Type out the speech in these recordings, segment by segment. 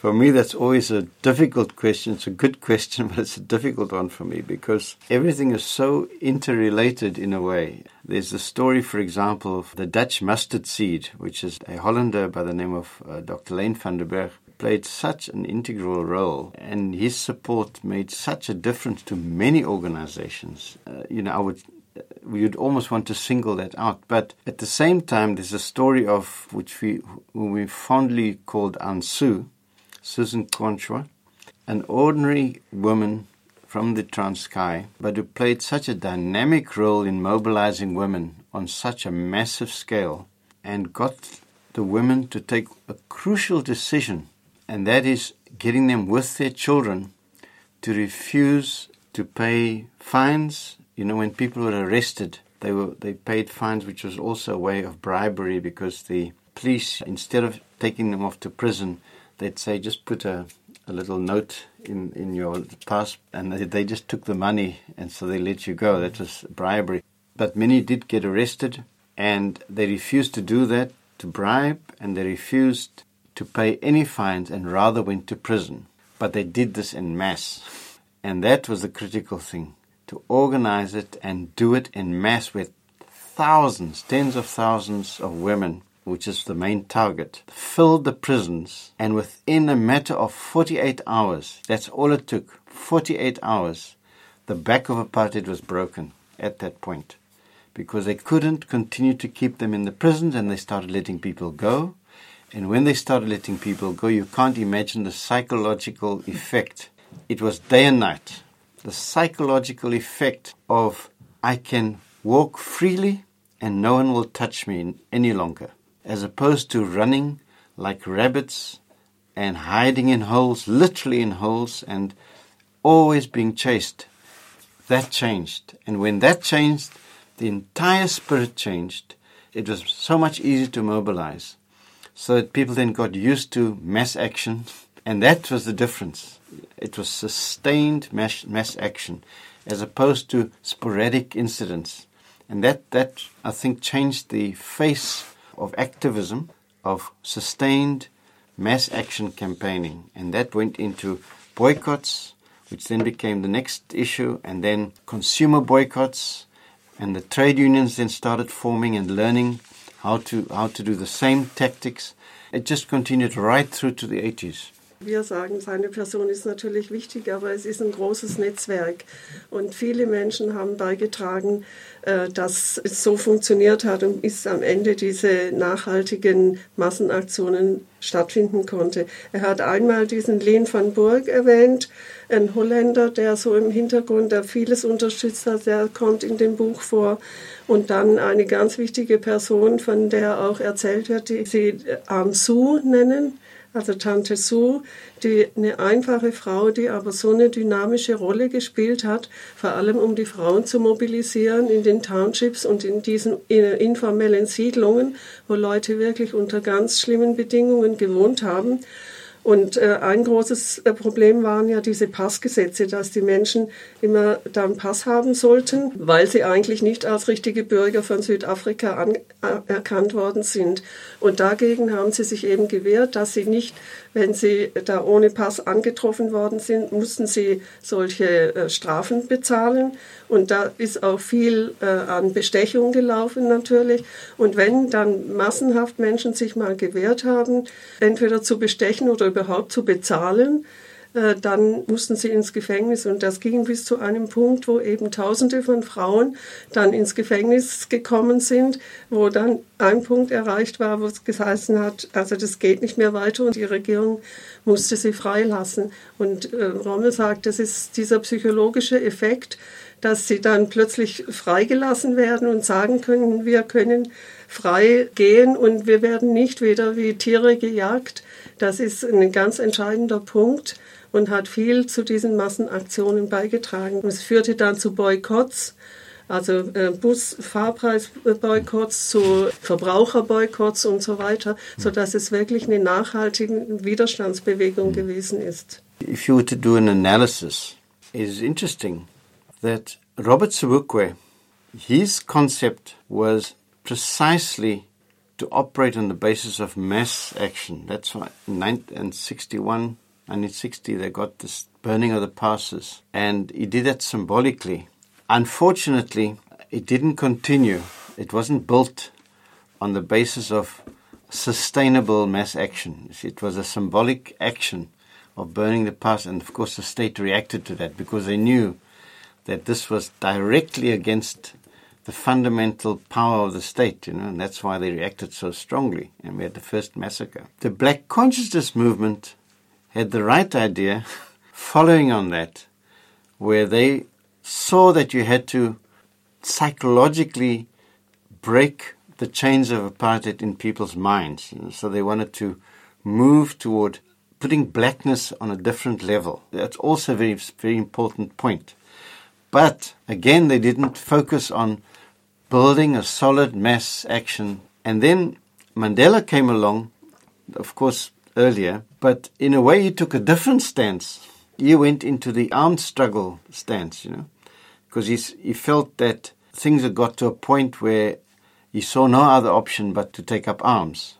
For me, that's always a difficult question. It's a good question, but it's a difficult one for me because everything is so interrelated in a way. There's the story, for example, of the Dutch mustard seed, which is a Hollander by the name of uh, Dr. Leen van der Berg, played such an integral role, and his support made such a difference to many organizations. Uh, you know, I would we would almost want to single that out. But at the same time, there's a story of which we we fondly called Ansu, Susan Conchwa, an ordinary woman from the Transkei, but who played such a dynamic role in mobilizing women on such a massive scale and got the women to take a crucial decision, and that is getting them with their children to refuse to pay fines. You know, when people were arrested, they were they paid fines, which was also a way of bribery because the police, instead of taking them off to prison, they'd say just put a, a little note in, in your pass, and they, they just took the money, and so they let you go. That was bribery. But many did get arrested, and they refused to do that to bribe, and they refused to pay any fines, and rather went to prison. But they did this in mass, and that was the critical thing to organize it and do it in mass with thousands, tens of thousands of women which is the main target, filled the prisons, and within a matter of 48 hours, that's all it took, 48 hours, the back of apartheid was broken at that point. Because they couldn't continue to keep them in the prisons and they started letting people go. And when they started letting people go, you can't imagine the psychological effect. It was day and night. The psychological effect of I can walk freely and no one will touch me any longer as opposed to running like rabbits and hiding in holes, literally in holes, and always being chased. That changed. And when that changed, the entire spirit changed. It was so much easier to mobilize. So that people then got used to mass action. And that was the difference. It was sustained mass, mass action as opposed to sporadic incidents. And that, that, I think, changed the face of activism, of sustained mass action campaigning. And that went into boycotts, which then became the next issue, and then consumer boycotts. And the trade unions then started forming and learning how to, how to do the same tactics. It just continued right through to the 80s. Wir sagen, seine Person ist natürlich wichtig, aber es ist ein großes Netzwerk. Und viele Menschen haben beigetragen, äh, dass es so funktioniert hat und bis am Ende diese nachhaltigen Massenaktionen stattfinden konnte. Er hat einmal diesen Leen van Burg erwähnt, ein Holländer, der so im Hintergrund, der vieles unterstützt hat, der kommt in dem Buch vor. Und dann eine ganz wichtige Person, von der auch erzählt wird, die sie Amsu nennen also Tante Sue, die eine einfache Frau, die aber so eine dynamische Rolle gespielt hat, vor allem um die Frauen zu mobilisieren in den Townships und in diesen informellen Siedlungen, wo Leute wirklich unter ganz schlimmen Bedingungen gewohnt haben. Und äh, ein großes äh, Problem waren ja diese Passgesetze, dass die Menschen immer dann Pass haben sollten, weil sie eigentlich nicht als richtige Bürger von Südafrika anerkannt worden sind. Und dagegen haben sie sich eben gewehrt, dass sie nicht wenn sie da ohne Pass angetroffen worden sind, mussten sie solche äh, Strafen bezahlen. Und da ist auch viel äh, an Bestechung gelaufen natürlich. Und wenn dann massenhaft Menschen sich mal gewehrt haben, entweder zu bestechen oder überhaupt zu bezahlen, dann mussten sie ins Gefängnis. Und das ging bis zu einem Punkt, wo eben Tausende von Frauen dann ins Gefängnis gekommen sind, wo dann ein Punkt erreicht war, wo es geheißen hat, also das geht nicht mehr weiter und die Regierung musste sie freilassen. Und äh, Rommel sagt, das ist dieser psychologische Effekt, dass sie dann plötzlich freigelassen werden und sagen können, wir können frei gehen und wir werden nicht wieder wie Tiere gejagt. Das ist ein ganz entscheidender Punkt und hat viel zu diesen Massenaktionen beigetragen. Es führte dann zu Boykotts, also äh, Busfahrpreisboykotts, zu Verbraucherboykotts und so weiter, sodass es wirklich eine nachhaltige Widerstandsbewegung gewesen ist. If you were to do an analysis, it is interesting that Robert Sobukwe, his concept was precisely to operate on the basis of mass action. That's why in 1961, 1960, they got this burning of the passes, and he did that symbolically. Unfortunately, it didn't continue. It wasn't built on the basis of sustainable mass action. It was a symbolic action of burning the pass, and of course, the state reacted to that because they knew that this was directly against the fundamental power of the state, you know, and that's why they reacted so strongly, and we had the first massacre. The Black Consciousness Movement had the right idea, following on that, where they saw that you had to psychologically break the chains of apartheid in people's minds. So they wanted to move toward putting blackness on a different level. That's also a very, very important point. But again, they didn't focus on building a solid mass action. And then Mandela came along, of course, earlier, but in a way he took a different stance. He went into the armed struggle stance, you know, because he felt that things had got to a point where he saw no other option but to take up arms.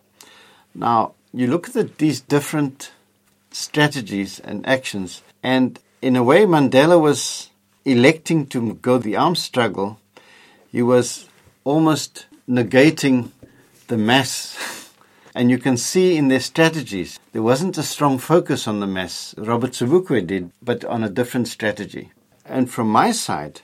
Now, you look at the, these different strategies and actions, and in a way, Mandela was electing to go the arms struggle. He was almost negating the mass. and you can see in their strategies, there wasn't a strong focus on the mass. Robert Sobukwe did, but on a different strategy. And from my side,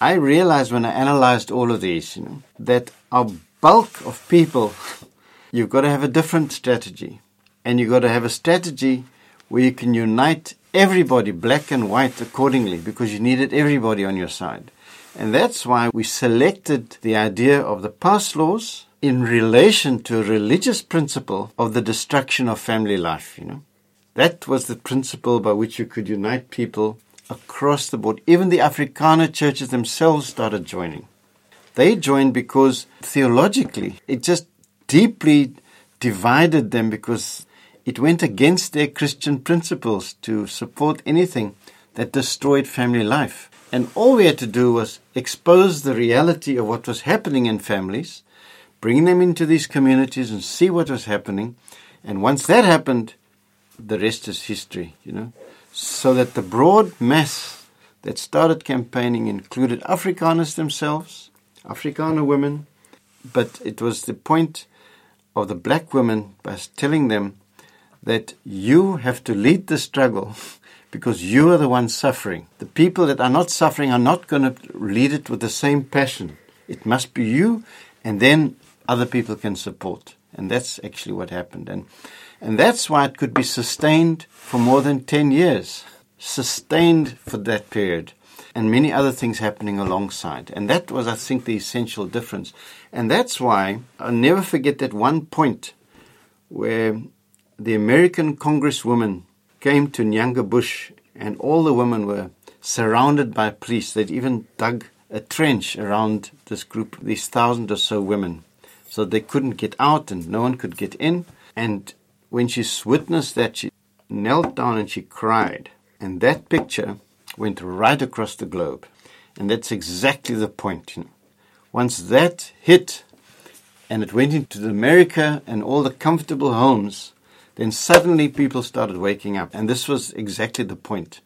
I realized when I analyzed all of these, you know, that our bulk of people, you've got to have a different strategy. And you've got to have a strategy where you can unite everybody, black and white, accordingly, because you needed everybody on your side. And that's why we selected the idea of the pass laws in relation to a religious principle of the destruction of family life, you know. That was the principle by which you could unite people across the board. Even the Afrikaner churches themselves started joining. They joined because theologically it just deeply divided them because it went against their Christian principles to support anything that destroyed family life. And all we had to do was expose the reality of what was happening in families, bring them into these communities and see what was happening. And once that happened, the rest is history, you know so that the broad mass that started campaigning included Afrikaners themselves, Afrikaner women, but it was the point of the black women by telling them that you have to lead the struggle because you are the ones suffering. The people that are not suffering are not going to lead it with the same passion. It must be you, and then other people can support. And that's actually what happened. And and that's why it could be sustained for more than 10 years, sustained for that period, and many other things happening alongside. And that was, I think, the essential difference. And that's why I'll never forget that one point where the American Congresswoman came to Nyanga Bush, and all the women were surrounded by police. They'd even dug a trench around this group, these thousand or so women, so they couldn't get out and no one could get in. And when she witnessed that, she knelt down and she cried. And that picture went right across the globe. And that's exactly the point. You know. Once that hit and it went into America and all the comfortable homes, then suddenly people started waking up. And this was exactly the point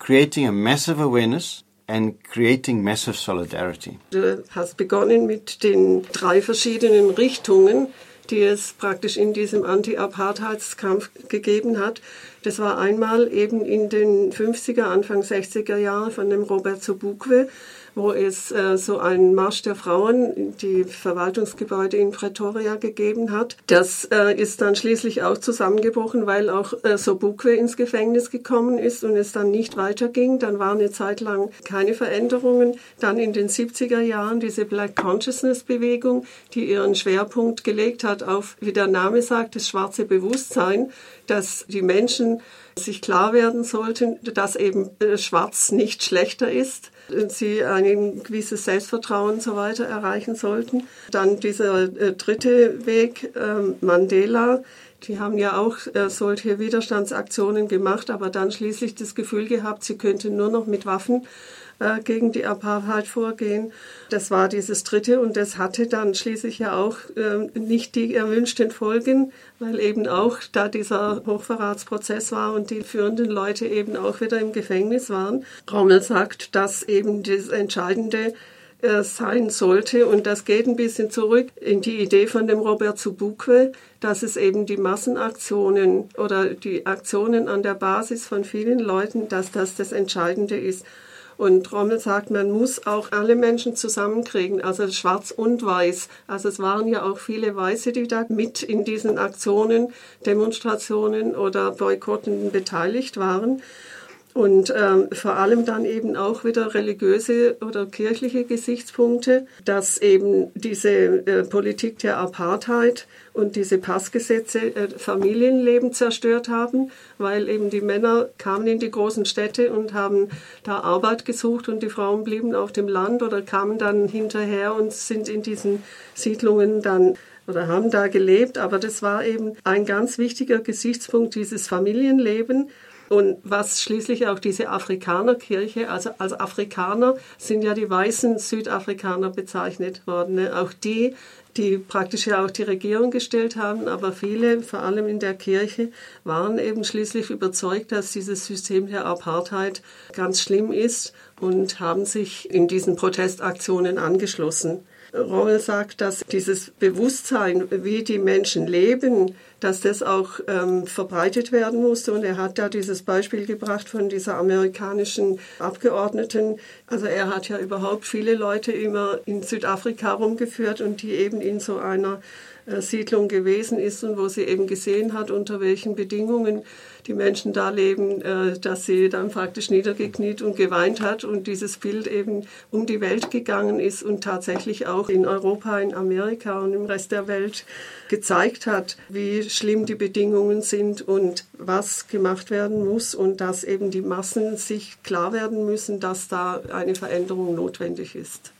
creating a massive awareness and creating massive solidarity. Du hast begonnen mit den drei verschiedenen Richtungen, die es praktisch in diesem Anti-Apartheidskampf gegeben hat. Das war einmal eben in den 50er, Anfang 60er Jahren von dem Robert Sobukwe, wo es äh, so einen Marsch der Frauen in die Verwaltungsgebäude in Pretoria gegeben hat. Das äh, ist dann schließlich auch zusammengebrochen, weil auch äh, Sobukwe ins Gefängnis gekommen ist und es dann nicht weiterging. Dann war eine Zeit lang keine Veränderungen. Dann in den 70er Jahren diese Black Consciousness Bewegung, die ihren Schwerpunkt gelegt hat auf, wie der Name sagt, das schwarze Bewusstsein, dass die Menschen sich klar werden sollten, dass eben äh, Schwarz nicht schlechter ist sie ein gewisses Selbstvertrauen und so weiter erreichen sollten. Dann dieser äh, dritte Weg, äh, Mandela, die haben ja auch äh, solche Widerstandsaktionen gemacht, aber dann schließlich das Gefühl gehabt, sie könnten nur noch mit Waffen äh, gegen die Apartheid vorgehen. Das war dieses dritte und das hatte dann schließlich ja auch äh, nicht die erwünschten Folgen, weil eben auch da dieser Hochverratsprozess war und die führenden Leute eben auch wieder im Gefängnis waren. Rommel sagt, dass eben das Entscheidende äh, sein sollte. Und das geht ein bisschen zurück in die Idee von dem Robert Zubukwe, dass es eben die Massenaktionen oder die Aktionen an der Basis von vielen Leuten, dass das das Entscheidende ist. Und Rommel sagt, man muss auch alle Menschen zusammenkriegen, also schwarz und weiß. Also es waren ja auch viele Weiße, die da mit in diesen Aktionen, Demonstrationen oder Boykotten beteiligt waren und ähm, vor allem dann eben auch wieder religiöse oder kirchliche Gesichtspunkte, dass eben diese äh, Politik der Apartheid und diese Passgesetze äh, Familienleben zerstört haben, weil eben die Männer kamen in die großen Städte und haben da Arbeit gesucht und die Frauen blieben auf dem Land oder kamen dann hinterher und sind in diesen Siedlungen dann oder haben da gelebt. Aber das war eben ein ganz wichtiger Gesichtspunkt, dieses Familienleben und was schließlich auch diese Afrikanerkirche, also als Afrikaner sind ja die weißen Südafrikaner bezeichnet worden. Ne? Auch die, die praktisch ja auch die Regierung gestellt haben, aber viele, vor allem in der Kirche, waren eben schließlich überzeugt, dass dieses System der Apartheid ganz schlimm ist und haben sich in diesen Protestaktionen angeschlossen. Rommel sagt, dass dieses Bewusstsein, wie die Menschen leben, dass das auch ähm, verbreitet werden musste. Und er hat da dieses Beispiel gebracht von dieser amerikanischen Abgeordneten. Also er hat ja überhaupt viele Leute immer in Südafrika rumgeführt und die eben in so einer Siedlung gewesen ist und wo sie eben gesehen hat, unter welchen Bedingungen die Menschen da leben, äh, dass sie dann praktisch niedergekniet und geweint hat und dieses Bild eben um die Welt gegangen ist und tatsächlich auch in Europa, in Amerika und im Rest der Welt gezeigt hat, wie schlimm die Bedingungen sind und was gemacht werden muss und dass eben die Massen sich klar werden müssen, dass da eine Veränderung notwendig ist.